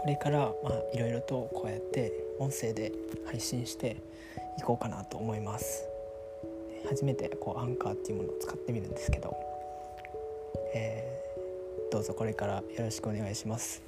これからまあいろいろとこうやって音声で配信していこうかなと思います。初めてこうアンカーっていうものを使ってみるんですけど、えー、どうぞこれからよろしくお願いします。